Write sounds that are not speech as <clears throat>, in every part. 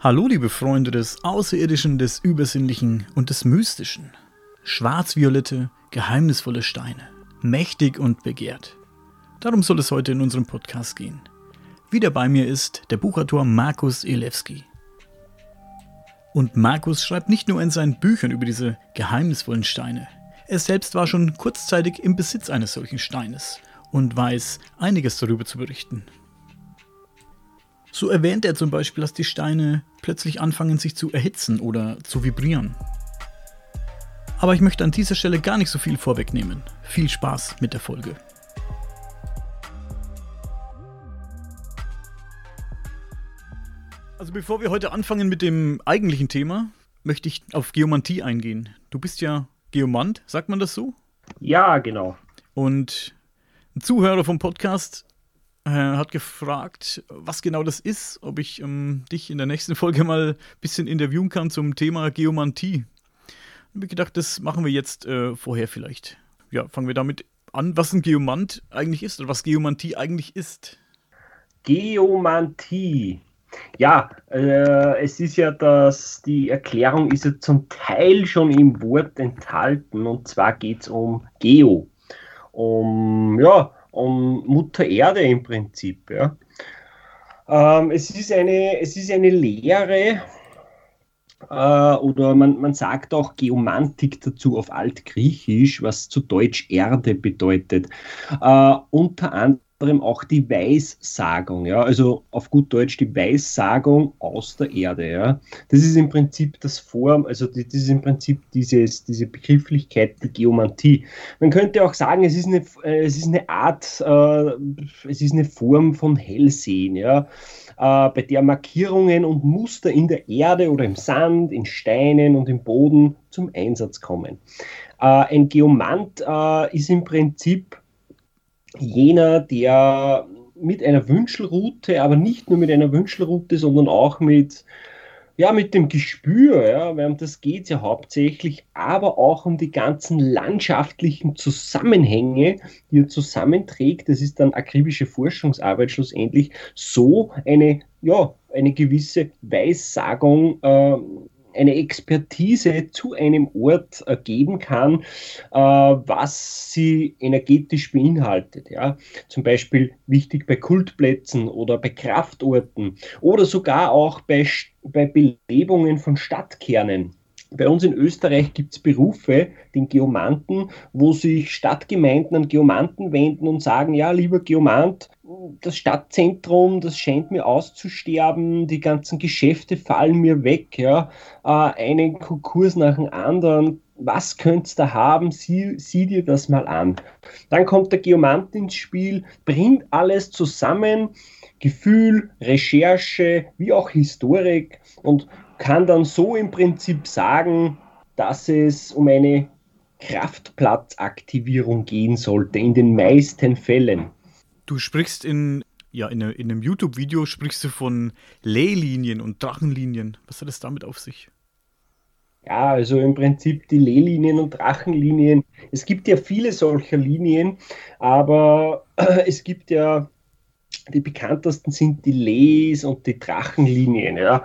Hallo liebe Freunde des Außerirdischen, des Übersinnlichen und des Mystischen. Schwarzviolette, geheimnisvolle Steine, mächtig und begehrt. Darum soll es heute in unserem Podcast gehen. Wieder bei mir ist der Buchautor Markus Elewski. Und Markus schreibt nicht nur in seinen Büchern über diese geheimnisvollen Steine. Er selbst war schon kurzzeitig im Besitz eines solchen Steines und weiß einiges darüber zu berichten. So erwähnt er zum Beispiel, dass die Steine plötzlich anfangen sich zu erhitzen oder zu vibrieren. Aber ich möchte an dieser Stelle gar nicht so viel vorwegnehmen. Viel Spaß mit der Folge. Also bevor wir heute anfangen mit dem eigentlichen Thema, möchte ich auf Geomantie eingehen. Du bist ja Geomant, sagt man das so? Ja, genau. Und ein Zuhörer vom Podcast äh, hat gefragt, was genau das ist, ob ich ähm, dich in der nächsten Folge mal ein bisschen interviewen kann zum Thema Geomantie. Ich habe gedacht, das machen wir jetzt äh, vorher vielleicht. Ja, fangen wir damit an, was ein Geomant eigentlich ist oder was Geomantie eigentlich ist. Geomantie. Ja, äh, es ist ja dass die Erklärung ist ja zum Teil schon im Wort enthalten und zwar geht es um Geo. Um, ja, um Mutter Erde im Prinzip. Ja. Ähm, es, ist eine, es ist eine Lehre, äh, oder man, man sagt auch Geomantik dazu auf Altgriechisch, was zu Deutsch Erde bedeutet. Äh, unter anderem anderem auch die Weissagung, ja, also auf gut Deutsch die Weissagung aus der Erde, ja. Das ist im Prinzip das Form, also das ist im Prinzip dieses, diese Begrifflichkeit, die Geomantie. Man könnte auch sagen, es ist eine, äh, es ist eine Art, äh, es ist eine Form von Hellsehen, ja. Äh, bei der Markierungen und Muster in der Erde oder im Sand, in Steinen und im Boden zum Einsatz kommen. Äh, ein Geomant äh, ist im Prinzip jener, der mit einer Wünschelroute, aber nicht nur mit einer Wünschelroute, sondern auch mit, ja, mit dem Gespür, ja, weil um das geht es ja hauptsächlich, aber auch um die ganzen landschaftlichen Zusammenhänge, die er zusammenträgt. Das ist dann akribische Forschungsarbeit schlussendlich, so eine, ja, eine gewisse Weissagung äh, eine Expertise zu einem Ort äh, geben kann, äh, was sie energetisch beinhaltet. Ja? Zum Beispiel wichtig bei Kultplätzen oder bei Kraftorten oder sogar auch bei, bei Belebungen von Stadtkernen. Bei uns in Österreich gibt es Berufe, den Geomanten, wo sich Stadtgemeinden an Geomanten wenden und sagen, ja, lieber Geomant, das Stadtzentrum, das scheint mir auszusterben, die ganzen Geschäfte fallen mir weg, ja, äh, einen Konkurs nach dem anderen, was könntest da haben, sieh, sieh, dir das mal an. Dann kommt der Geomant ins Spiel, bringt alles zusammen, Gefühl, Recherche, wie auch Historik. Und kann dann so im Prinzip sagen, dass es um eine Kraftplatzaktivierung gehen sollte, in den meisten Fällen. Du sprichst in, ja, in, in einem YouTube-Video sprichst du von Leylinien und Drachenlinien. Was hat es damit auf sich? Ja, also im Prinzip die Leylinien und Drachenlinien. Es gibt ja viele solcher Linien, aber <clears throat> es gibt ja die bekanntesten sind die Leys und die Drachenlinien. Ja.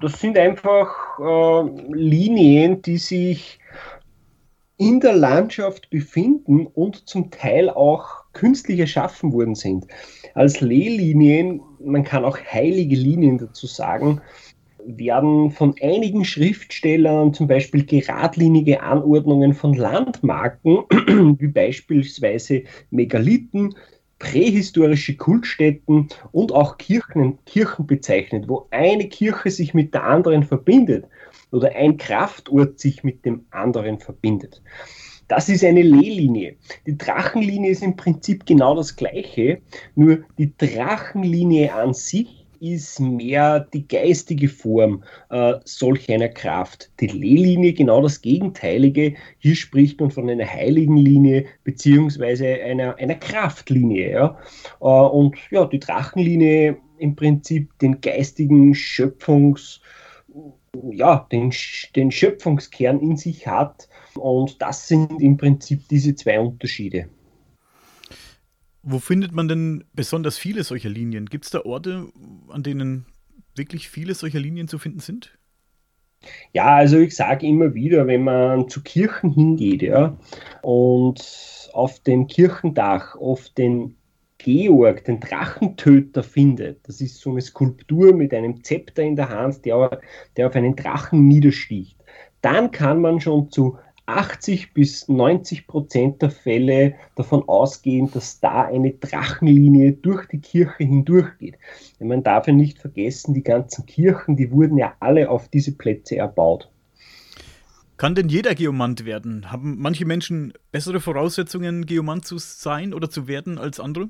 Das sind einfach äh, Linien, die sich in der Landschaft befinden und zum Teil auch künstlich erschaffen worden sind. Als Lehlinien, man kann auch heilige Linien dazu sagen, werden von einigen Schriftstellern zum Beispiel geradlinige Anordnungen von Landmarken, <clears throat> wie beispielsweise Megalithen, prähistorische Kultstätten und auch Kirchen, Kirchen bezeichnet, wo eine Kirche sich mit der anderen verbindet oder ein Kraftort sich mit dem anderen verbindet. Das ist eine Lehlinie. Die Drachenlinie ist im Prinzip genau das gleiche, nur die Drachenlinie an sich ist mehr die geistige Form äh, solch einer Kraft. Die Lehlinie genau das Gegenteilige. Hier spricht man von einer heiligen Linie beziehungsweise einer, einer Kraftlinie. Ja? Äh, und ja, die Drachenlinie im Prinzip den geistigen Schöpfungs, ja, den, den Schöpfungskern in sich hat. Und das sind im Prinzip diese zwei Unterschiede. Wo findet man denn besonders viele solcher Linien? Gibt es da Orte, an denen wirklich viele solcher Linien zu finden sind? Ja, also ich sage immer wieder, wenn man zu Kirchen hingeht, ja, und auf dem Kirchendach oft den Georg, den Drachentöter findet, das ist so eine Skulptur mit einem Zepter in der Hand, der, der auf einen Drachen niedersticht, dann kann man schon zu 80 bis 90 Prozent der Fälle davon ausgehen, dass da eine Drachenlinie durch die Kirche hindurchgeht. Man darf ja nicht vergessen, die ganzen Kirchen, die wurden ja alle auf diese Plätze erbaut. Kann denn jeder Geomant werden? Haben manche Menschen bessere Voraussetzungen, Geomant zu sein oder zu werden als andere?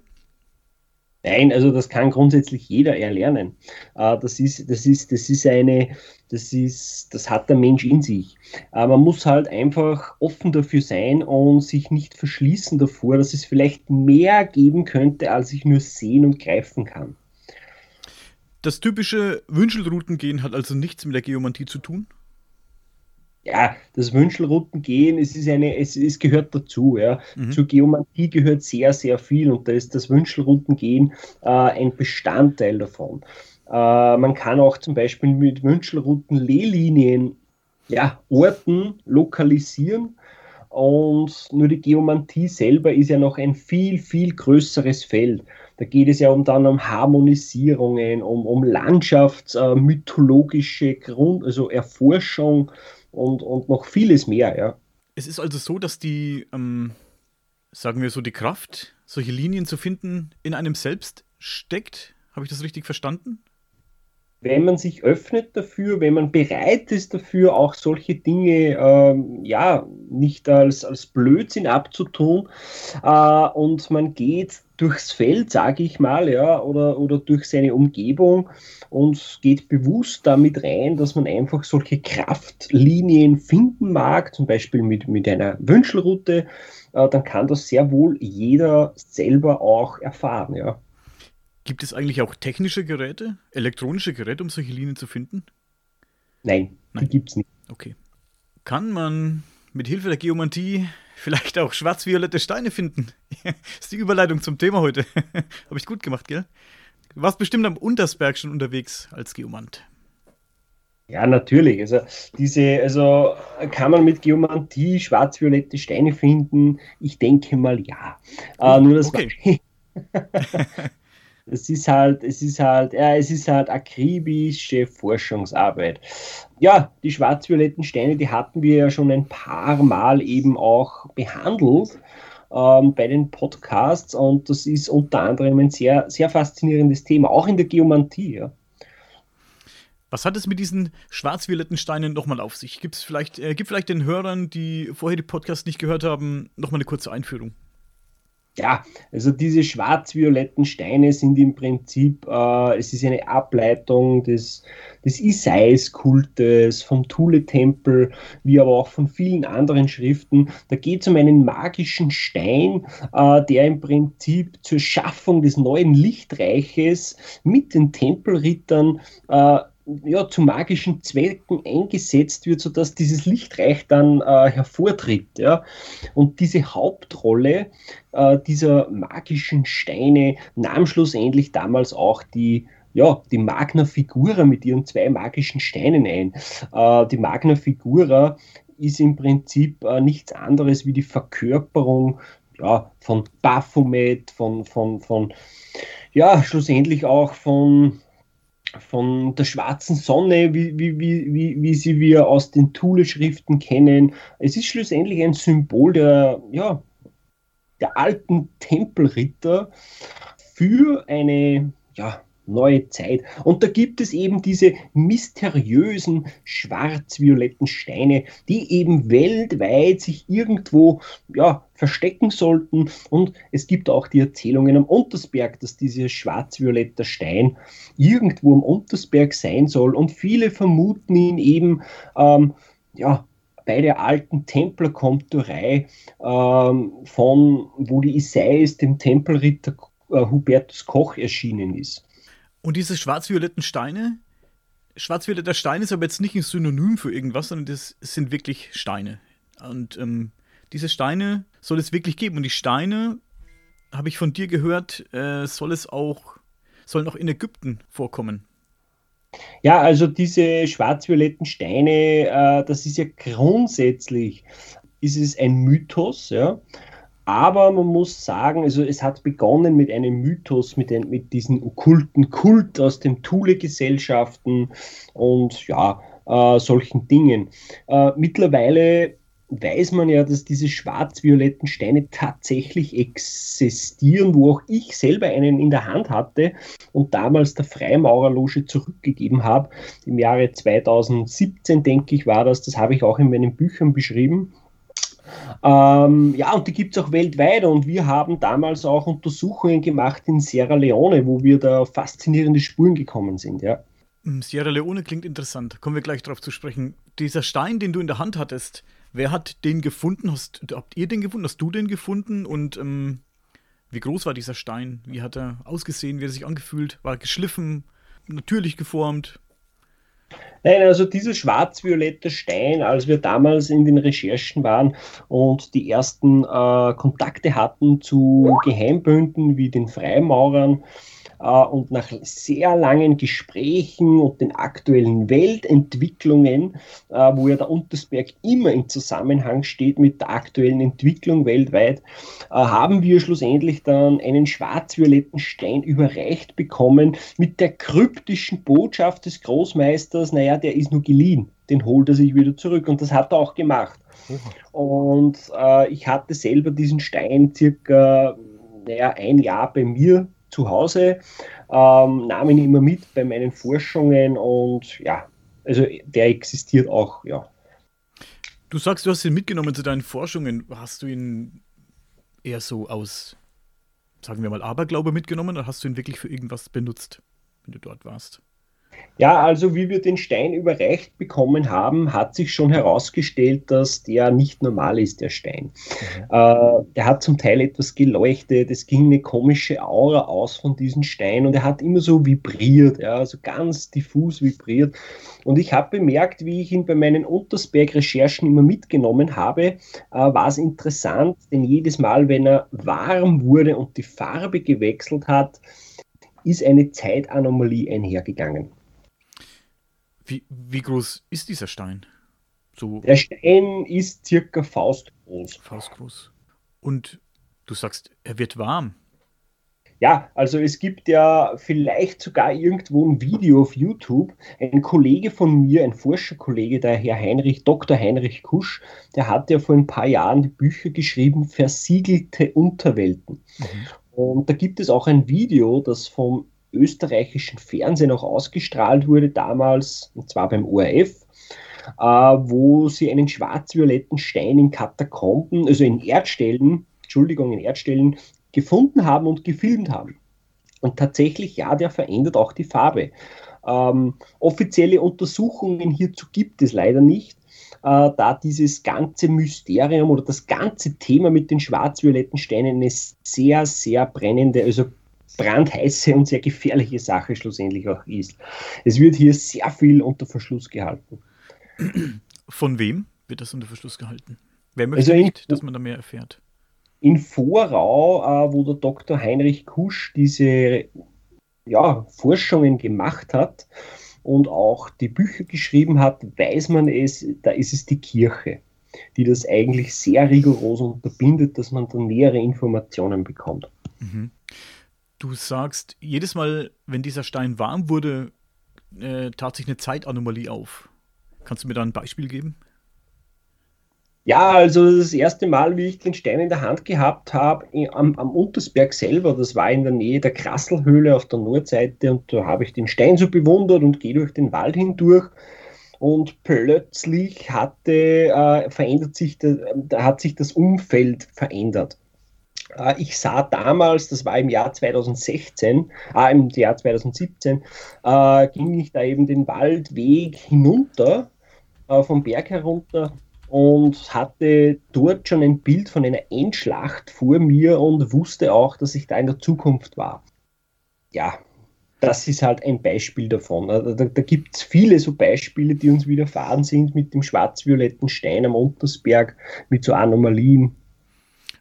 Nein, also das kann grundsätzlich jeder erlernen. Äh, das ist, das ist, das ist eine, das ist, das hat der Mensch in sich. Äh, man muss halt einfach offen dafür sein und sich nicht verschließen davor, dass es vielleicht mehr geben könnte, als ich nur sehen und greifen kann. Das typische Wünschelroutengehen hat also nichts mit der Geomantie zu tun? Ja, das Wünschelroutengehen, es ist eine, es, es gehört dazu, ja. Mhm. Zur Geomantie gehört sehr, sehr viel und da ist das Wünschelroutengehen äh, ein Bestandteil davon. Äh, man kann auch zum Beispiel mit Wünschelrouten Lehlinien ja, Orten lokalisieren und nur die Geomantie selber ist ja noch ein viel, viel größeres Feld. Da geht es ja um dann um Harmonisierungen, um, um landschaftsmythologische äh, Grund, also Erforschung und, und noch vieles mehr, ja. Es ist also so, dass die, ähm, sagen wir so, die Kraft, solche Linien zu finden, in einem selbst steckt. Habe ich das richtig verstanden? Wenn man sich öffnet dafür, wenn man bereit ist dafür, auch solche Dinge ähm, ja nicht als, als Blödsinn abzutun äh, und man geht durchs Feld, sage ich mal, ja, oder, oder durch seine Umgebung und geht bewusst damit rein, dass man einfach solche Kraftlinien finden mag, zum Beispiel mit, mit einer Wünschelroute, äh, dann kann das sehr wohl jeder selber auch erfahren, ja. Gibt es eigentlich auch technische Geräte, elektronische Geräte, um solche Linien zu finden? Nein, Nein. die gibt es nicht. Okay. Kann man mit Hilfe der Geomantie vielleicht auch schwarz-violette Steine finden? das <laughs> ist die Überleitung zum Thema heute. <laughs> Habe ich gut gemacht, gell? Du warst bestimmt am Untersberg schon unterwegs als Geomant. Ja, natürlich. Also diese, also kann man mit Geomantie schwarz-violette Steine finden? Ich denke mal ja. Äh, nur das okay. <laughs> Es ist halt, es ist halt, ja, es ist halt akribische Forschungsarbeit. Ja, die schwarz-violetten Steine, die hatten wir ja schon ein paar Mal eben auch behandelt ähm, bei den Podcasts und das ist unter anderem ein sehr, sehr faszinierendes Thema, auch in der Geomantie. Ja. Was hat es mit diesen schwarz-violetten Steinen nochmal auf sich? Gibt es vielleicht, äh, gibt vielleicht den Hörern, die vorher die Podcasts nicht gehört haben, nochmal eine kurze Einführung? Ja, also diese schwarz-violetten Steine sind im Prinzip, äh, es ist eine Ableitung des, des Isais-Kultes, vom Thule-Tempel, wie aber auch von vielen anderen Schriften. Da geht es um einen magischen Stein, äh, der im Prinzip zur Schaffung des neuen Lichtreiches mit den Tempelrittern äh, ja, zu magischen Zwecken eingesetzt wird, sodass dieses Lichtreich dann äh, hervortritt. Ja? Und diese Hauptrolle äh, dieser magischen Steine nahm schlussendlich damals auch die ja, die Magna Figura mit ihren zwei magischen Steinen ein. Äh, die Magna Figura ist im Prinzip äh, nichts anderes wie die Verkörperung ja, von Baphomet, von, von, von, ja, schlussendlich auch von, von der schwarzen Sonne, wie, wie, wie, wie, sie wir aus den Thule-Schriften kennen. Es ist schlussendlich ein Symbol der, ja, der alten Tempelritter für eine ja, neue Zeit. Und da gibt es eben diese mysteriösen schwarz-violetten Steine, die eben weltweit sich irgendwo ja, verstecken sollten. Und es gibt auch die Erzählungen am Untersberg, dass dieser schwarz-violette Stein irgendwo am Untersberg sein soll. Und viele vermuten ihn eben ähm, ja, bei der alten Templerkomturei ähm, von, wo die Isaias dem Tempelritter äh, Hubertus Koch erschienen ist. Und diese schwarz-violetten Steine, schwarz-violetter Stein ist aber jetzt nicht ein Synonym für irgendwas, sondern das sind wirklich Steine. Und ähm, diese Steine soll es wirklich geben. Und die Steine, habe ich von dir gehört, äh, soll es auch, sollen auch in Ägypten vorkommen. Ja, also diese schwarz-violetten Steine, äh, das ist ja grundsätzlich, ist es ein Mythos, ja. Aber man muss sagen, also es hat begonnen mit einem Mythos, mit, den, mit diesem okkulten Kult aus den Thule-Gesellschaften und ja, äh, solchen Dingen. Äh, mittlerweile weiß man ja, dass diese schwarz-violetten Steine tatsächlich existieren, wo auch ich selber einen in der Hand hatte und damals der Freimaurerloge zurückgegeben habe. Im Jahre 2017, denke ich, war das. Das habe ich auch in meinen Büchern beschrieben. Ähm, ja, und die gibt es auch weltweit und wir haben damals auch Untersuchungen gemacht in Sierra Leone, wo wir da faszinierende Spuren gekommen sind, ja. Hm, Sierra Leone klingt interessant. Kommen wir gleich darauf zu sprechen. Dieser Stein, den du in der Hand hattest, wer hat den gefunden? Hast, habt ihr den gefunden? Hast du den gefunden? Und ähm, wie groß war dieser Stein? Wie hat er ausgesehen? Wie hat er sich angefühlt? War er geschliffen? Natürlich geformt? Nein, also dieser schwarz-violette Stein, als wir damals in den Recherchen waren und die ersten äh, Kontakte hatten zu Geheimbünden wie den Freimaurern, und nach sehr langen Gesprächen und den aktuellen Weltentwicklungen, äh, wo ja der Untersberg immer im Zusammenhang steht mit der aktuellen Entwicklung weltweit, äh, haben wir schlussendlich dann einen schwarz-violetten Stein überreicht bekommen mit der kryptischen Botschaft des Großmeisters, naja, der ist nur geliehen, den holt er sich wieder zurück und das hat er auch gemacht. Und äh, ich hatte selber diesen Stein circa naja, ein Jahr bei mir zu Hause, ähm, nahm ihn immer mit bei meinen Forschungen und ja, also der existiert auch, ja. Du sagst, du hast ihn mitgenommen zu deinen Forschungen. Hast du ihn eher so aus, sagen wir mal, Aberglaube mitgenommen oder hast du ihn wirklich für irgendwas benutzt, wenn du dort warst? Ja, also wie wir den Stein überreicht bekommen haben, hat sich schon herausgestellt, dass der nicht normal ist, der Stein. Mhm. Äh, der hat zum Teil etwas geleuchtet, es ging eine komische Aura aus von diesem Stein und er hat immer so vibriert, ja, also ganz diffus vibriert. Und ich habe bemerkt, wie ich ihn bei meinen Untersberg-Recherchen immer mitgenommen habe, äh, war es interessant, denn jedes Mal, wenn er warm wurde und die Farbe gewechselt hat, ist eine Zeitanomalie einhergegangen. Wie, wie groß ist dieser Stein? So Der Stein ist circa faustgroß. Faustgroß. Und du sagst, er wird warm. Ja, also es gibt ja vielleicht sogar irgendwo ein Video auf YouTube. Ein Kollege von mir, ein Forscherkollege, der Herr Heinrich, Dr. Heinrich Kusch, der hat ja vor ein paar Jahren die Bücher geschrieben, Versiegelte Unterwelten. Mhm. Und da gibt es auch ein Video, das vom österreichischen Fernsehen auch ausgestrahlt wurde, damals, und zwar beim ORF, äh, wo sie einen schwarz-violetten Stein in Katakomben, also in Erdstellen, Entschuldigung, in Erdstellen gefunden haben und gefilmt haben. Und tatsächlich, ja, der verändert auch die Farbe. Ähm, offizielle Untersuchungen hierzu gibt es leider nicht, äh, da dieses ganze Mysterium oder das ganze Thema mit den schwarz-violetten Steinen eine sehr, sehr brennende, also brandheiße und sehr gefährliche Sache schlussendlich auch ist. Es wird hier sehr viel unter Verschluss gehalten. Von wem wird das unter Verschluss gehalten? Wer möchte also nicht, dass man da mehr erfährt? In Vorau, äh, wo der Dr. Heinrich Kusch diese ja, Forschungen gemacht hat und auch die Bücher geschrieben hat, weiß man es, da ist es die Kirche. die das eigentlich sehr rigoros unterbindet, dass man dann nähere Informationen bekommt. Mhm. Du sagst, jedes Mal, wenn dieser Stein warm wurde, äh, tat sich eine Zeitanomalie auf. Kannst du mir da ein Beispiel geben? Ja, also das erste Mal, wie ich den Stein in der Hand gehabt habe, am, am, Untersberg selber, das war in der Nähe der Krasselhöhle auf der Nordseite und da habe ich den Stein so bewundert und gehe durch den Wald hindurch und plötzlich hatte, äh, verändert sich, da hat sich das Umfeld verändert. Äh, ich sah damals, das war im Jahr 2016, äh, im Jahr 2017, äh, ging ich da eben den Waldweg hinunter, äh, vom Berg herunter und hatte dort schon ein Bild von einer Endschlacht vor mir und wusste auch, dass ich da in der Zukunft war. Ja, das ist halt ein Beispiel davon. Also da, da gibt es viele so Beispiele, die uns widerfahren sind mit dem schwarz-violetten Stein am Untersberg, mit so Anomalien.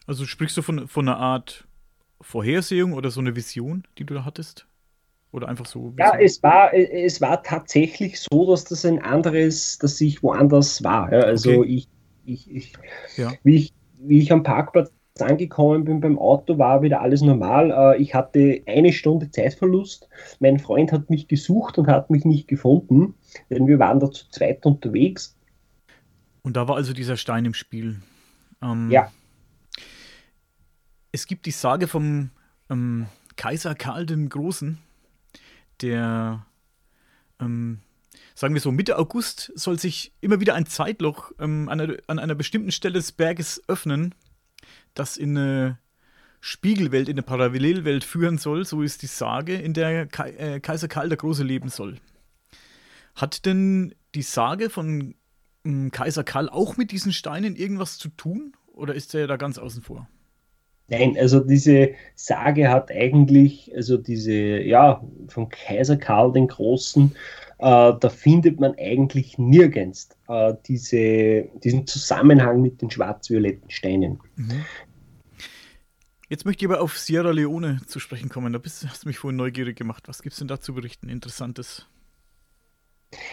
Also sprichst du von, von einer Art Vorhersehung oder so eine Vision, die du da hattest? Oder einfach so? Ja, es war, es war tatsächlich so, dass das ein anderes, dass ich woanders war. Also okay. ich, ich, ich, ja. wie ich, wie ich am Parkplatz angekommen bin beim Auto, war wieder alles normal. Äh, ich hatte eine Stunde Zeitverlust. Mein Freund hat mich gesucht und hat mich nicht gefunden, denn wir waren da zu zweit unterwegs. Und da war also dieser Stein im Spiel. Ähm, ja. Es gibt die Sage vom ähm, Kaiser Karl den Großen, der, ähm, sagen wir so, Mitte August soll sich immer wieder ein Zeitloch ähm, an, einer, an, einer, bestimmten Stelle des Berges öffnen, das in eine Spiegelwelt, in eine Parallelwelt führen soll, so ist die Sage, in der Ka äh, Kaiser Karl der Große leben soll. Hat denn die Sage von ähm, Kaiser Karl auch mit diesen Steinen irgendwas zu tun oder ist er da ganz außen vor? Nein, also diese Sage hat eigentlich, also diese, ja, vom Kaiser Karl den Großen, äh, da findet man eigentlich nirgends äh, diese, diesen Zusammenhang mit den schwarz-violetten Steinen. Mhm. Jetzt möchte ich aber auf Sierra Leone zu sprechen kommen. Da bist, hast du mich vorhin neugierig gemacht. Was gibt es denn da zu berichten? Interessantes.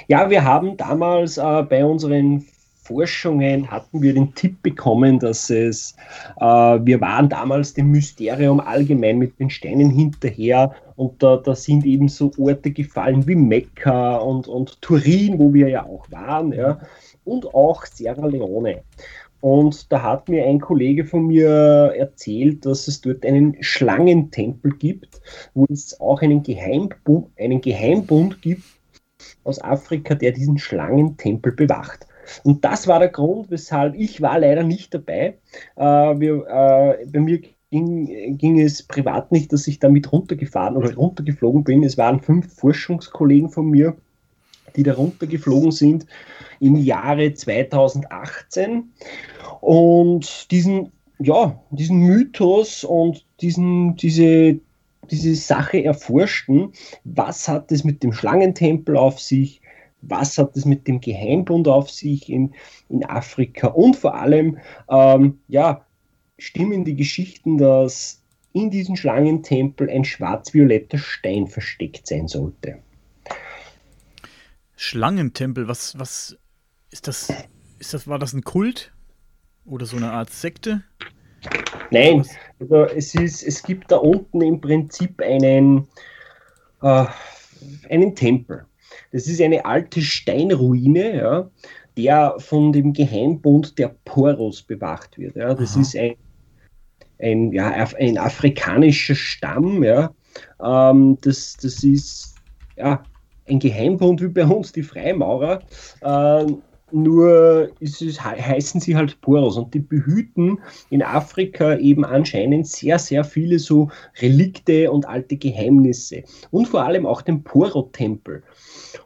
Ja, wir haben damals äh, bei unseren Forschungen hatten wir den Tipp bekommen, dass es, äh, wir waren damals dem Mysterium allgemein mit den Steinen hinterher und da, da sind eben so Orte gefallen wie Mekka und, und Turin, wo wir ja auch waren, ja, und auch Sierra Leone. Und da hat mir ein Kollege von mir erzählt, dass es dort einen Schlangentempel gibt, wo es auch einen Geheimbund, einen Geheimbund gibt aus Afrika, der diesen Schlangentempel bewacht. Und das war der Grund, weshalb ich war leider nicht dabei. Äh, wir, äh, bei mir ging, ging, es privat nicht, dass ich damit runtergefahren oder runtergeflogen bin. Es waren fünf Forschungskollegen von mir, die da runtergeflogen sind im Jahre 2018 und diesen, ja, diesen Mythos und diesen, diese, diese Sache erforschten. Was hat es mit dem Schlangentempel auf sich? Was hat es mit dem Geheimbund auf sich in, in Afrika und vor allem, ähm, ja, stimmen die Geschichten, dass in diesem Schlangentempel ein schwarz-violetter Stein versteckt sein sollte. Schlangentempel, was, was ist das? Ist das, war das ein Kult? Oder so eine Art Sekte? Nein, also es, ist, es gibt da unten im Prinzip einen, äh, einen Tempel. Das ist eine alte Steinruine, ja, der von dem Geheimbund der Poros bewacht wird. Ja. Das Aha. ist ein, ein, ja, ein afrikanischer Stamm. Ja. Ähm, das, das ist ja, ein Geheimbund wie bei uns die Freimaurer. Ähm, nur es, heißen sie halt Poros und die behüten in Afrika eben anscheinend sehr, sehr viele so Relikte und alte Geheimnisse und vor allem auch den Poro-Tempel.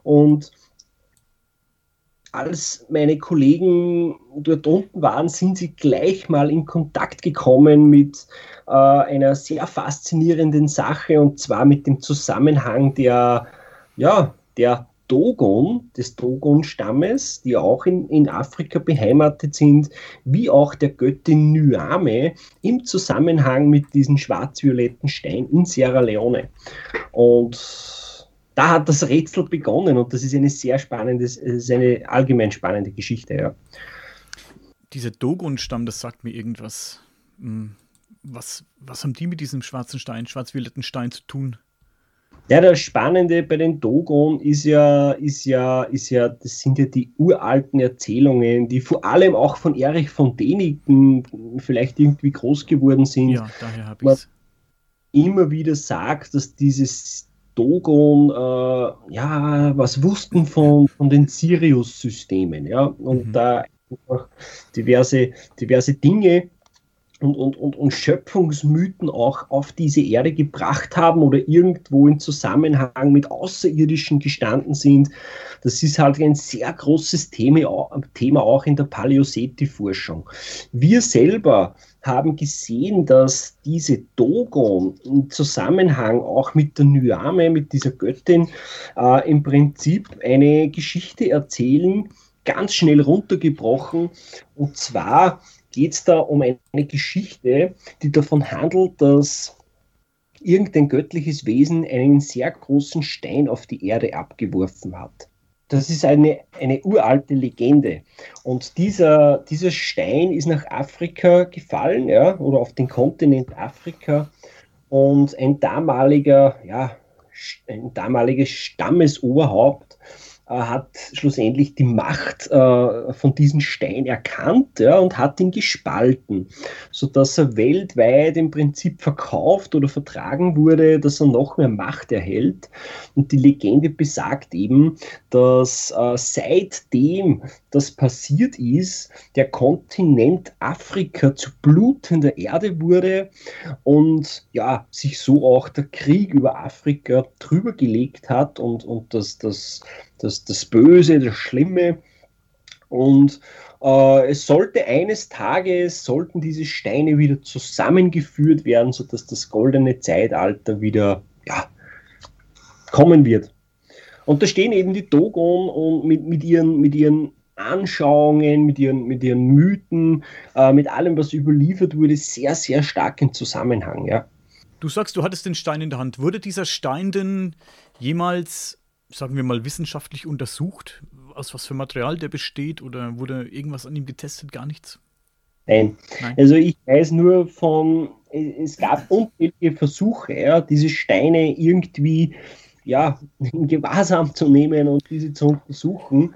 Und als meine Kollegen dort unten waren, sind sie gleich mal in Kontakt gekommen mit äh, einer sehr faszinierenden Sache und zwar mit dem Zusammenhang der, ja, der Dogon, des Dogon-Stammes, die auch in, in Afrika beheimatet sind, wie auch der Göttin Nyame im Zusammenhang mit diesem schwarz-violetten Stein in Sierra Leone. Und da hat das Rätsel begonnen und das ist eine sehr spannende, ist eine allgemein spannende Geschichte, ja. Dieser Dogon-Stamm, das sagt mir irgendwas. Hm, was, was haben die mit diesem schwarzen Stein, schwarz-violetten Stein zu tun? Ja, das Spannende bei den Dogon ist ja, ist ja, ist ja, das sind ja die uralten Erzählungen, die vor allem auch von Erich von Däniken vielleicht irgendwie groß geworden sind. Ja, daher habe ich es. Immer wieder sagt, dass dieses Dogon, äh, ja, was wussten von, von den Sirius-Systemen, ja, und mhm. da diverse, diverse Dinge und, und, und, und Schöpfungsmythen auch auf diese Erde gebracht haben oder irgendwo in Zusammenhang mit Außerirdischen gestanden sind. Das ist halt ein sehr großes Thema, Thema auch in der Paläoseti-Forschung. Wir selber haben gesehen, dass diese Dogon im Zusammenhang auch mit der Nyame, mit dieser Göttin, äh, im Prinzip eine Geschichte erzählen, ganz schnell runtergebrochen. Und zwar geht es da um eine Geschichte, die davon handelt, dass irgendein göttliches Wesen einen sehr großen Stein auf die Erde abgeworfen hat. Das ist eine, eine uralte Legende. Und dieser, dieser Stein ist nach Afrika gefallen, ja, oder auf den Kontinent Afrika. Und ein damaliger, ja, ein damaliges Stammesoberhaupt hat schlussendlich die Macht äh, von diesem Stein erkannt ja, und hat ihn gespalten, sodass er weltweit im Prinzip verkauft oder vertragen wurde, dass er noch mehr Macht erhält. Und die Legende besagt eben, dass äh, seitdem das passiert ist, der Kontinent Afrika zu blutender Erde wurde und ja, sich so auch der Krieg über Afrika drüber gelegt hat und, und das, das das, das Böse, das Schlimme. Und äh, es sollte eines Tages, sollten diese Steine wieder zusammengeführt werden, sodass das goldene Zeitalter wieder ja, kommen wird. Und da stehen eben die Dogon und mit, mit, ihren, mit ihren Anschauungen, mit ihren, mit ihren Mythen, äh, mit allem, was überliefert wurde, sehr, sehr stark im Zusammenhang. Ja. Du sagst, du hattest den Stein in der Hand. Wurde dieser Stein denn jemals sagen wir mal, wissenschaftlich untersucht, aus was für Material der besteht oder wurde irgendwas an ihm getestet? Gar nichts? Nein. Nein. Also ich weiß nur von, es gab unzählige Versuche, ja, diese Steine irgendwie ja, in Gewahrsam zu nehmen und diese zu untersuchen.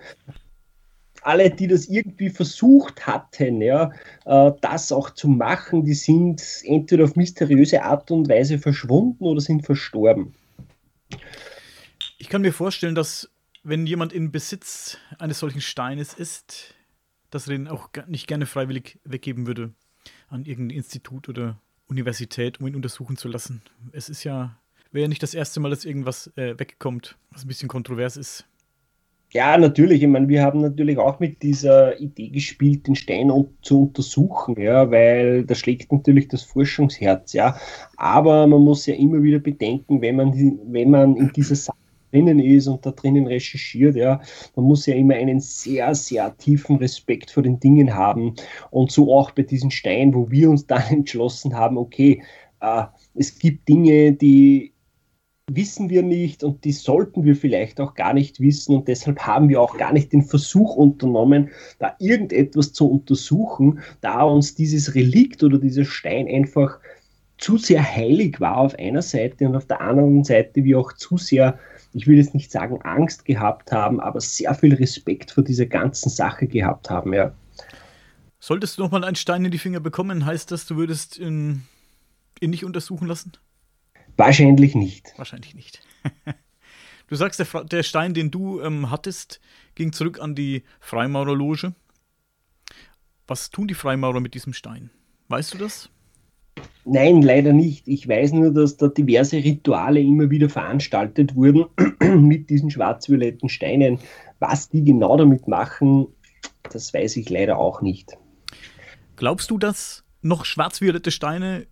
Alle, die das irgendwie versucht hatten, ja, äh, das auch zu machen, die sind entweder auf mysteriöse Art und Weise verschwunden oder sind verstorben. Ich kann mir vorstellen, dass wenn jemand in Besitz eines solchen Steines ist, dass er den auch nicht gerne freiwillig weggeben würde an irgendein Institut oder Universität, um ihn untersuchen zu lassen. Es ist ja, wäre ja nicht das erste Mal, dass irgendwas äh, wegkommt, was ein bisschen kontrovers ist. Ja, natürlich. Ich meine, wir haben natürlich auch mit dieser Idee gespielt, den Stein zu untersuchen, ja, weil da schlägt natürlich das Forschungsherz, ja. Aber man muss ja immer wieder bedenken, wenn man, wenn man in dieser Sache drinnen ist und da drinnen recherchiert, ja, man muss ja immer einen sehr, sehr tiefen Respekt vor den Dingen haben. Und so auch bei diesen Steinen, wo wir uns <laughs> dann entschlossen haben, okay, äh, es gibt Dinge, die wissen wir nicht und die sollten wir vielleicht auch gar nicht wissen und deshalb haben wir auch gar nicht den Versuch unternommen, da irgendetwas zu untersuchen, da uns dieses Relikt oder dieser Stein einfach zu sehr heilig war auf einer Seite und auf der anderen Seite wir auch zu sehr ich will jetzt nicht sagen Angst gehabt haben, aber sehr viel Respekt vor dieser ganzen Sache gehabt haben, ja. Solltest du nochmal einen Stein in die Finger bekommen, heißt das, du würdest ihn, ihn nicht untersuchen lassen? Wahrscheinlich nicht. Wahrscheinlich nicht. <laughs> du sagst, der, der Stein, den du ähm, hattest, ging zurück an die Freimaurerloge. Was tun die Freimaurer mit diesem Stein? Weißt du das? Nein, leider nicht. Ich weiß nur, dass da diverse Rituale immer wieder veranstaltet wurden <clears throat> mit diesen schwarz-violetten Steinen. Was die genau damit machen, das weiß ich leider auch nicht. Glaubst du, dass noch schwarz-violette Steine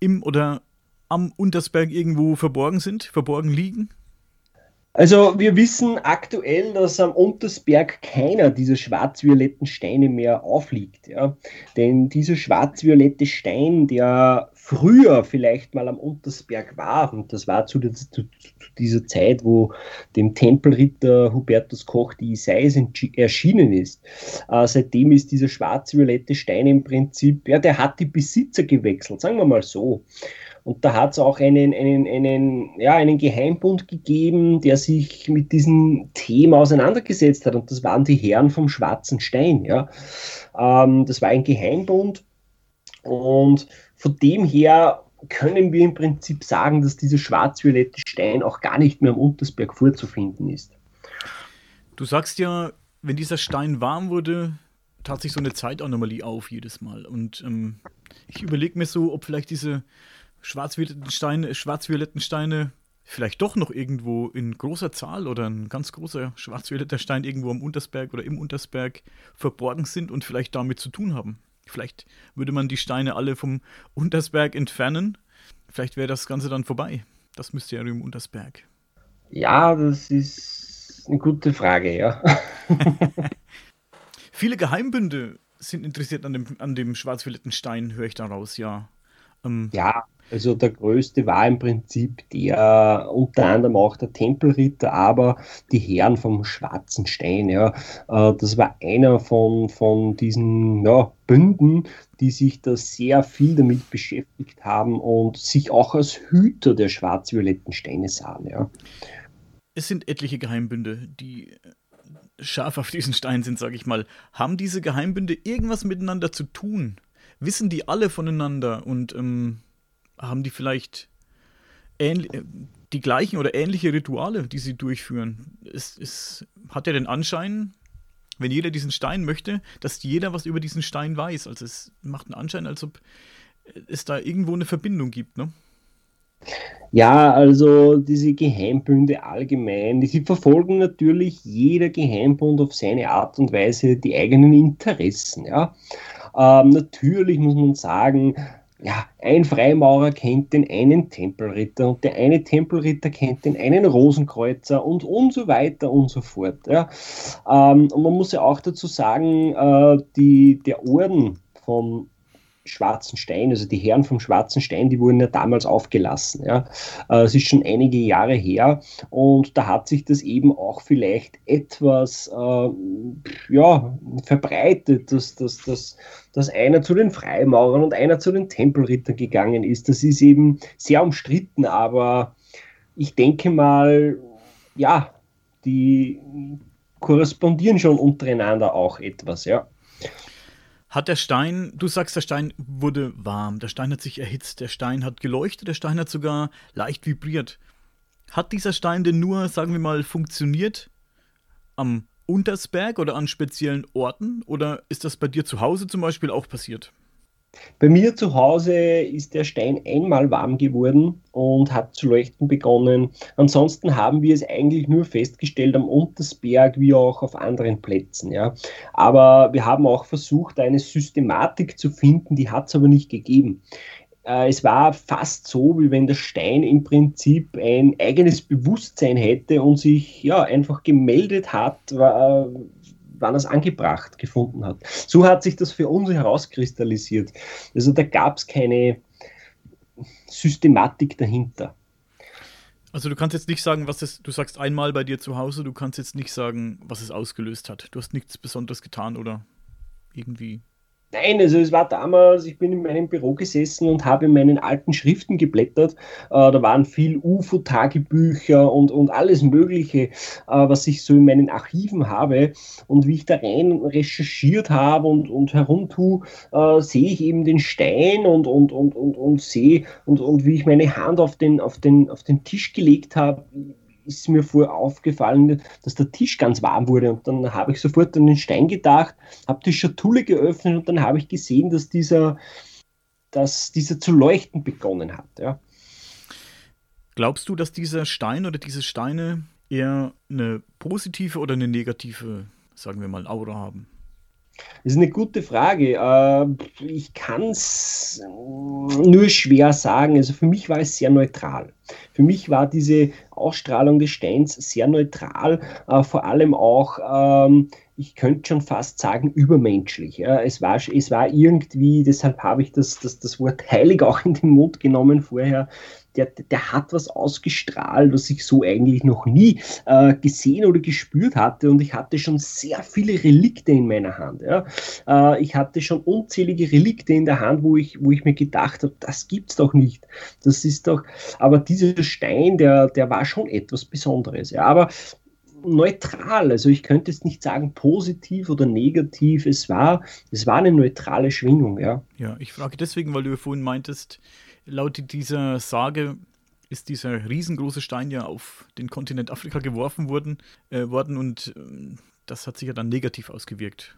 im oder am Untersberg irgendwo verborgen sind, verborgen liegen? Also wir wissen aktuell, dass am Untersberg keiner dieser schwarz-violetten Steine mehr aufliegt. Ja? Denn dieser schwarz-violette Stein, der früher vielleicht mal am Untersberg war, und das war zu, zu, zu dieser Zeit, wo dem Tempelritter Hubertus Koch die Isais erschienen ist, äh, seitdem ist dieser schwarz-violette Stein im Prinzip, ja, der hat die Besitzer gewechselt, sagen wir mal so. Und da hat es auch einen, einen, einen, ja, einen Geheimbund gegeben, der sich mit diesem Thema auseinandergesetzt hat. Und das waren die Herren vom Schwarzen Stein. Ja. Ähm, das war ein Geheimbund. Und von dem her können wir im Prinzip sagen, dass dieser schwarz-violette Stein auch gar nicht mehr am Untersberg vorzufinden ist. Du sagst ja, wenn dieser Stein warm wurde, tat sich so eine Zeitanomalie auf jedes Mal. Und ähm, ich überlege mir so, ob vielleicht diese schwarz-violetten Steine, schwarz-violetten Steine vielleicht doch noch irgendwo in großer Zahl oder ein ganz großer schwarz-violetter Stein irgendwo am Untersberg oder im Untersberg verborgen sind und vielleicht damit zu tun haben. Vielleicht würde man die Steine alle vom Untersberg entfernen. Vielleicht wäre das Ganze dann vorbei. Das Mysterium Untersberg. Ja, das ist eine gute Frage, ja. <laughs> <laughs> Viele Geheimbünde sind interessiert an dem, an dem schwarz-violetten Stein, höre ich daraus, ja. Ähm, ja, also der größte war im Prinzip der, unter anderem auch der Tempelritter, aber die Herren vom Schwarzen Stein. Ja. Äh, das war einer von, von diesen ja, Bünden, die sich da sehr viel damit beschäftigt haben und sich auch als Hüter der schwarz-violetten Steine sahen. Ja. Es sind etliche Geheimbünde, die scharf auf diesen Stein sind, sage ich mal. Haben diese Geheimbünde irgendwas miteinander zu tun? Wissen die alle voneinander und ähm, haben die vielleicht die gleichen oder ähnliche Rituale, die sie durchführen? Es, es hat ja den Anschein, wenn jeder diesen Stein möchte, dass jeder was über diesen Stein weiß. Also es macht einen Anschein, als ob es da irgendwo eine Verbindung gibt, ne? Ja, also diese Geheimbünde allgemein, die verfolgen natürlich jeder Geheimbund auf seine Art und Weise die eigenen Interessen. Ja. Ähm, natürlich muss man sagen, ja, ein Freimaurer kennt den einen Tempelritter und der eine Tempelritter kennt den einen Rosenkreuzer und, und so weiter und so fort. Ja. Ähm, und man muss ja auch dazu sagen, äh, die, der Orden vom Schwarzen Stein, also die Herren vom Schwarzen Stein, die wurden ja damals aufgelassen. Ja. Äh, es ist schon einige Jahre her und da hat sich das eben auch vielleicht etwas äh, ja, verbreitet, dass, dass, dass, dass einer zu den Freimaurern und einer zu den Tempelrittern gegangen ist. Das ist eben sehr umstritten, aber ich denke mal, ja, die korrespondieren schon untereinander auch etwas, ja. Hat der Stein, du sagst, der Stein wurde warm, der Stein hat sich erhitzt, der Stein hat geleuchtet, der Stein hat sogar leicht vibriert. Hat dieser Stein denn nur, sagen wir mal, funktioniert am Untersberg oder an speziellen Orten? Oder ist das bei dir zu Hause zum Beispiel auch passiert? Bei mir zu Hause ist der Stein einmal warm geworden und hat zu leuchten begonnen. Ansonsten haben wir es eigentlich nur festgestellt am Untersberg wie auch auf anderen Plätzen. Ja. Aber wir haben auch versucht, eine Systematik zu finden, die hat es aber nicht gegeben. Äh, es war fast so, wie wenn der Stein im Prinzip ein eigenes Bewusstsein hätte und sich ja einfach gemeldet hat, wann er es angebracht gefunden hat. So hat sich das für uns herauskristallisiert. Also da gab es keine Systematik dahinter. Also du kannst jetzt nicht sagen, was es, du sagst einmal bei dir zu Hause, du kannst jetzt nicht sagen, was es ausgelöst hat. Du hast nichts Besonderes getan oder irgendwie Nein, also es war damals, ich bin in meinem Büro gesessen und habe in meinen alten Schriften geblättert. Äh, da waren viel UFO-Tagebücher und, und alles Mögliche, äh, was ich so in meinen Archiven habe. Und wie ich da rein recherchiert habe und, und herumtue, äh, sehe ich eben den Stein und, und, und, und, und sehe und, und wie ich meine Hand auf den, auf den, auf den Tisch gelegt habe, ist mir vorher aufgefallen, dass der Tisch ganz warm wurde. Und dann habe ich sofort an den Stein gedacht, habe die Schatulle geöffnet und dann habe ich gesehen, dass dieser, dass dieser zu leuchten begonnen hat. Ja. Glaubst du, dass dieser Stein oder diese Steine eher eine positive oder eine negative, sagen wir mal, Aura haben? Das ist eine gute Frage. Äh, ich kann es nur schwer sagen. Also für mich war es sehr neutral. Für mich war diese Ausstrahlung des Steins sehr neutral, äh, vor allem auch, ähm, ich könnte schon fast sagen, übermenschlich. Es, war, es war irgendwie, deshalb habe ich das, das, das Wort heilig auch in den Mund genommen vorher, der, der hat was ausgestrahlt, was ich so eigentlich noch nie äh, gesehen oder gespürt hatte. Und ich hatte schon sehr viele Relikte in meiner Hand. Ja. Äh, ich hatte schon unzählige Relikte in der Hand, wo ich, wo ich mir gedacht habe, das gibt's doch nicht. Das ist doch, aber dieser Stein, der, der war schon etwas Besonderes. Ja. Aber neutral. Also ich könnte jetzt nicht sagen positiv oder negativ. Es war, es war eine neutrale Schwingung, ja. Ja, ich frage deswegen, weil du vorhin meintest, laut dieser Sage ist dieser riesengroße Stein ja auf den Kontinent Afrika geworfen worden, äh, worden und äh, das hat sich ja dann negativ ausgewirkt.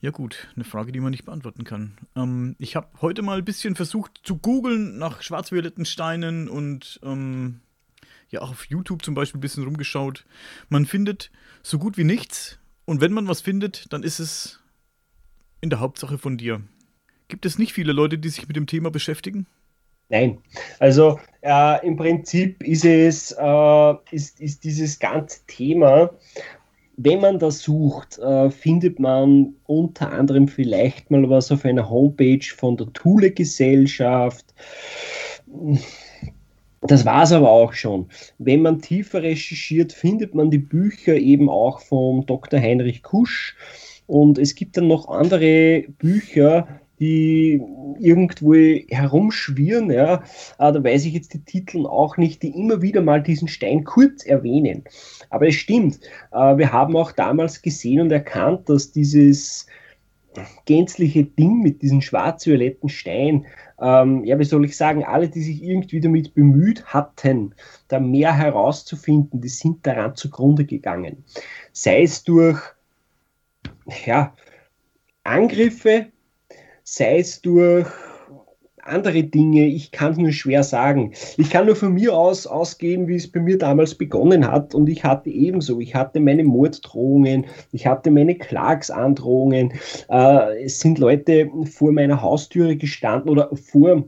Ja gut, eine Frage, die man nicht beantworten kann. Ähm, ich habe heute mal ein bisschen versucht zu googeln nach schwarz-violetten Steinen und ähm, ja auch auf YouTube zum Beispiel ein bisschen rumgeschaut. Man findet so gut wie nichts und wenn man was findet, dann ist es in der Hauptsache von dir. Gibt es nicht viele Leute, die sich mit dem Thema beschäftigen? Nein, also äh, im Prinzip ist es, äh, ist, ist dieses ganze Thema, wenn man da sucht, äh, findet man unter anderem vielleicht mal was auf einer Homepage von der Thule-Gesellschaft. Das war es aber auch schon. Wenn man tiefer recherchiert, findet man die Bücher eben auch vom Dr. Heinrich Kusch. Und es gibt dann noch andere Bücher, die irgendwo herumschwirren, ja, ah, da weiß ich jetzt die Titel auch nicht, die immer wieder mal diesen Stein kurz erwähnen. Aber es stimmt, äh, wir haben auch damals gesehen und erkannt, dass dieses gänzliche Ding mit diesem schwarz-violetten Stein, ähm, ja, wie soll ich sagen, alle, die sich irgendwie damit bemüht hatten, da mehr herauszufinden, die sind daran zugrunde gegangen. Sei es durch, ja, Angriffe sei es durch andere Dinge, ich kann nur schwer sagen. Ich kann nur von mir aus ausgehen, wie es bei mir damals begonnen hat. Und ich hatte ebenso, ich hatte meine Morddrohungen, ich hatte meine Klagsandrohungen, äh, es sind Leute vor meiner Haustüre gestanden oder vor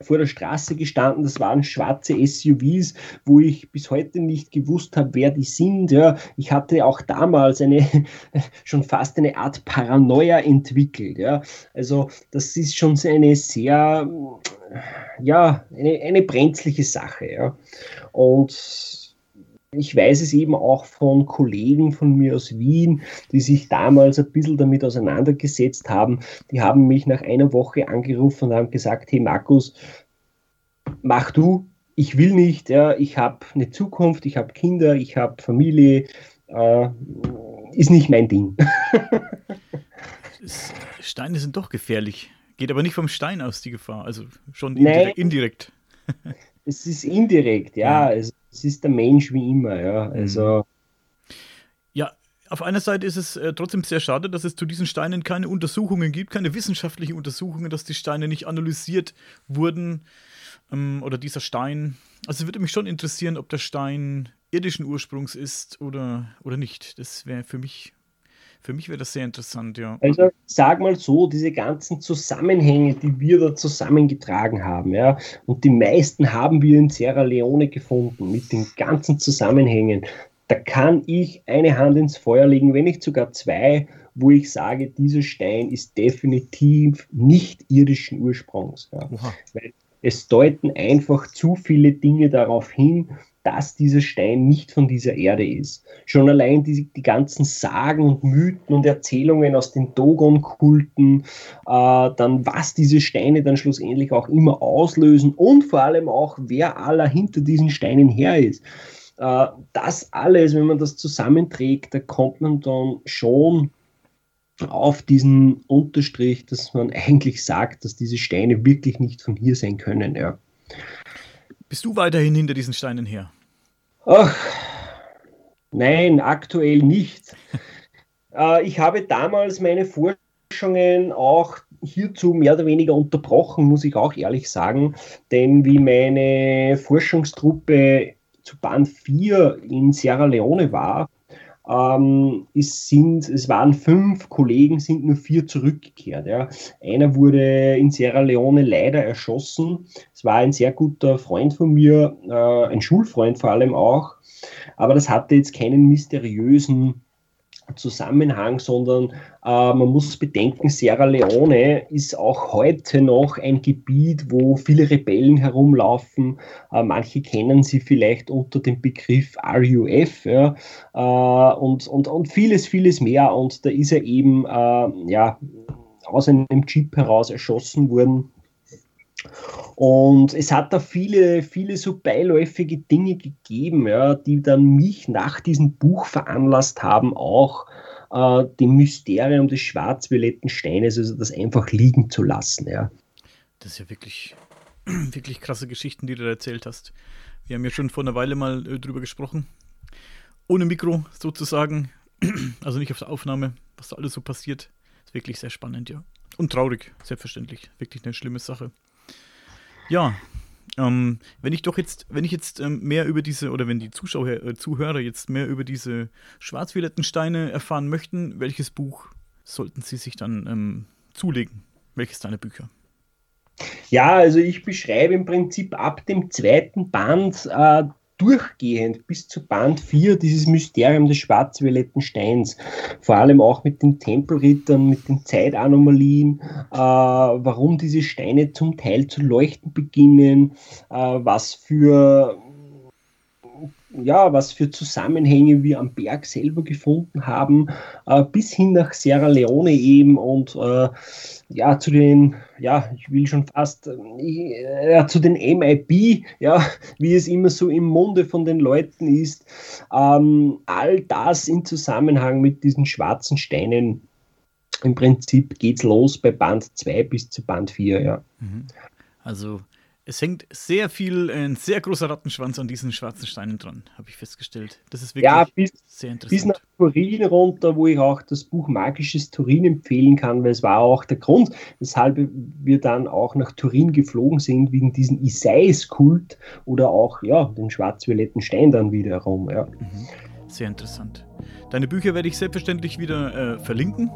vor der Straße gestanden, das waren schwarze SUVs, wo ich bis heute nicht gewusst habe, wer die sind. Ja, ich hatte auch damals eine <laughs> schon fast eine Art Paranoia entwickelt. Ja, also das ist schon eine sehr, ja, eine, eine brenzliche Sache. Ja, und ich weiß es eben auch von Kollegen von mir aus Wien, die sich damals ein bisschen damit auseinandergesetzt haben. Die haben mich nach einer Woche angerufen und haben gesagt, hey Markus, mach du, ich will nicht, ja, ich habe eine Zukunft, ich habe Kinder, ich habe Familie, äh, ist nicht mein Ding. <laughs> Steine sind doch gefährlich. Geht aber nicht vom Stein aus die Gefahr, also schon indirekt. indirekt. <laughs> es ist indirekt, ja. ja. Es, es, ist der Mensch wie immer, ja. Also. Ja, auf einer Seite ist es äh, trotzdem sehr schade, dass es zu diesen Steinen keine Untersuchungen gibt, keine wissenschaftlichen Untersuchungen, dass die Steine nicht analysiert wurden ähm, oder dieser Stein. Also es würde mich schon interessieren, ob der Stein irdischen Ursprungs ist oder, oder nicht. Das wäre für mich für mich wäre das sehr interessant, ja. Also sag mal so, diese ganzen Zusammenhänge, die wir da zusammengetragen haben, ja, und die meisten haben wir in Sierra Leone gefunden, mit den ganzen Zusammenhängen. Da kann ich eine Hand ins Feuer legen, wenn nicht sogar zwei, wo ich sage, dieser Stein ist definitiv nicht irdischen Ursprungs. Ja. Weil es deuten einfach zu viele Dinge darauf hin, dass dieser Stein nicht von dieser Erde ist. Schon allein die, die ganzen Sagen und Mythen und Erzählungen aus den Dogon-Kulten, äh, dann was diese Steine dann schlussendlich auch immer auslösen und vor allem auch, wer aller hinter diesen Steinen her ist. Äh, das alles, wenn man das zusammenträgt, da kommt man dann schon auf diesen Unterstrich, dass man <laughs> eigentlich sagt, dass diese Steine wirklich nicht von hier sein können. Ja. Bist du weiterhin hinter diesen Steinen her? Ach, nein, aktuell nicht. <laughs> äh, ich habe damals meine Forschungen auch hierzu mehr oder weniger unterbrochen, muss ich auch ehrlich sagen. Denn wie meine Forschungstruppe zu Band 4 in Sierra Leone war, ähm, es, sind, es waren fünf Kollegen, sind nur vier zurückgekehrt. Ja. Einer wurde in Sierra Leone leider erschossen. Es war ein sehr guter Freund von mir, äh, ein Schulfreund vor allem auch. Aber das hatte jetzt keinen mysteriösen Zusammenhang, sondern äh, man muss bedenken, Sierra Leone ist auch heute noch ein Gebiet, wo viele Rebellen herumlaufen. Äh, manche kennen sie vielleicht unter dem Begriff RUF ja, äh, und, und, und vieles, vieles mehr. Und da ist er eben äh, ja, aus einem Jeep heraus erschossen worden. Und es hat da viele, viele so beiläufige Dinge gegeben, ja, die dann mich nach diesem Buch veranlasst haben, auch äh, dem Mysterium des schwarz-violetten Steines, also das einfach liegen zu lassen. Ja. Das ist ja wirklich, <clears throat> wirklich krasse Geschichten, die du da erzählt hast. Wir haben ja schon vor einer Weile mal äh, drüber gesprochen. Ohne Mikro sozusagen. <clears throat> Also nicht auf der Aufnahme, was da alles so passiert. Ist wirklich sehr spannend, ja. Und traurig, selbstverständlich. Wirklich eine schlimme Sache. Ja, ähm, wenn ich doch jetzt, wenn ich jetzt ähm, mehr über diese, oder wenn die Zuschauer, äh, Zuhörer jetzt mehr über diese schwarz-violetten Steine erfahren möchten, welches Buch sollten sie sich dann ähm, zulegen? Welches deiner Bücher? Ja, also ich beschreibe im Prinzip ab dem zweiten Band äh, durchgehend bis zu Band 4 dieses Mysterium des schwarz-violetten Steins. Vor allem auch mit den Tempelrittern, mit den Zeitanomalien, äh, warum diese Steine zum Teil zu leuchten beginnen, äh, was für ja, was für Zusammenhänge wir am Berg selber gefunden haben, äh, bis hin nach Sierra Leone eben und äh, ja, zu den, ja, ich will schon fast, äh, zu den MIB, ja, <laughs> wie es immer so im Munde von den Leuten ist, ähm, all das in Zusammenhang mit diesen schwarzen Steinen. Im Prinzip geht's los bei Band 2 bis zu Band 4, ja. Mhm. Also es hängt sehr viel, ein sehr großer Rattenschwanz an diesen schwarzen Steinen dran, habe ich festgestellt. Das ist wirklich ja, bis, sehr interessant. Bis nach Turin runter, wo ich auch das Buch Magisches Turin empfehlen kann, weil es war auch der Grund, weshalb wir dann auch nach Turin geflogen sind, wegen diesem Isais-Kult oder auch ja, den schwarz-violetten Stein dann wiederum. Ja. Mhm. Sehr interessant. Deine Bücher werde ich selbstverständlich wieder äh, verlinken,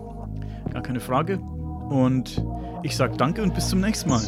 gar keine Frage. Und ich sage danke und bis zum nächsten Mal.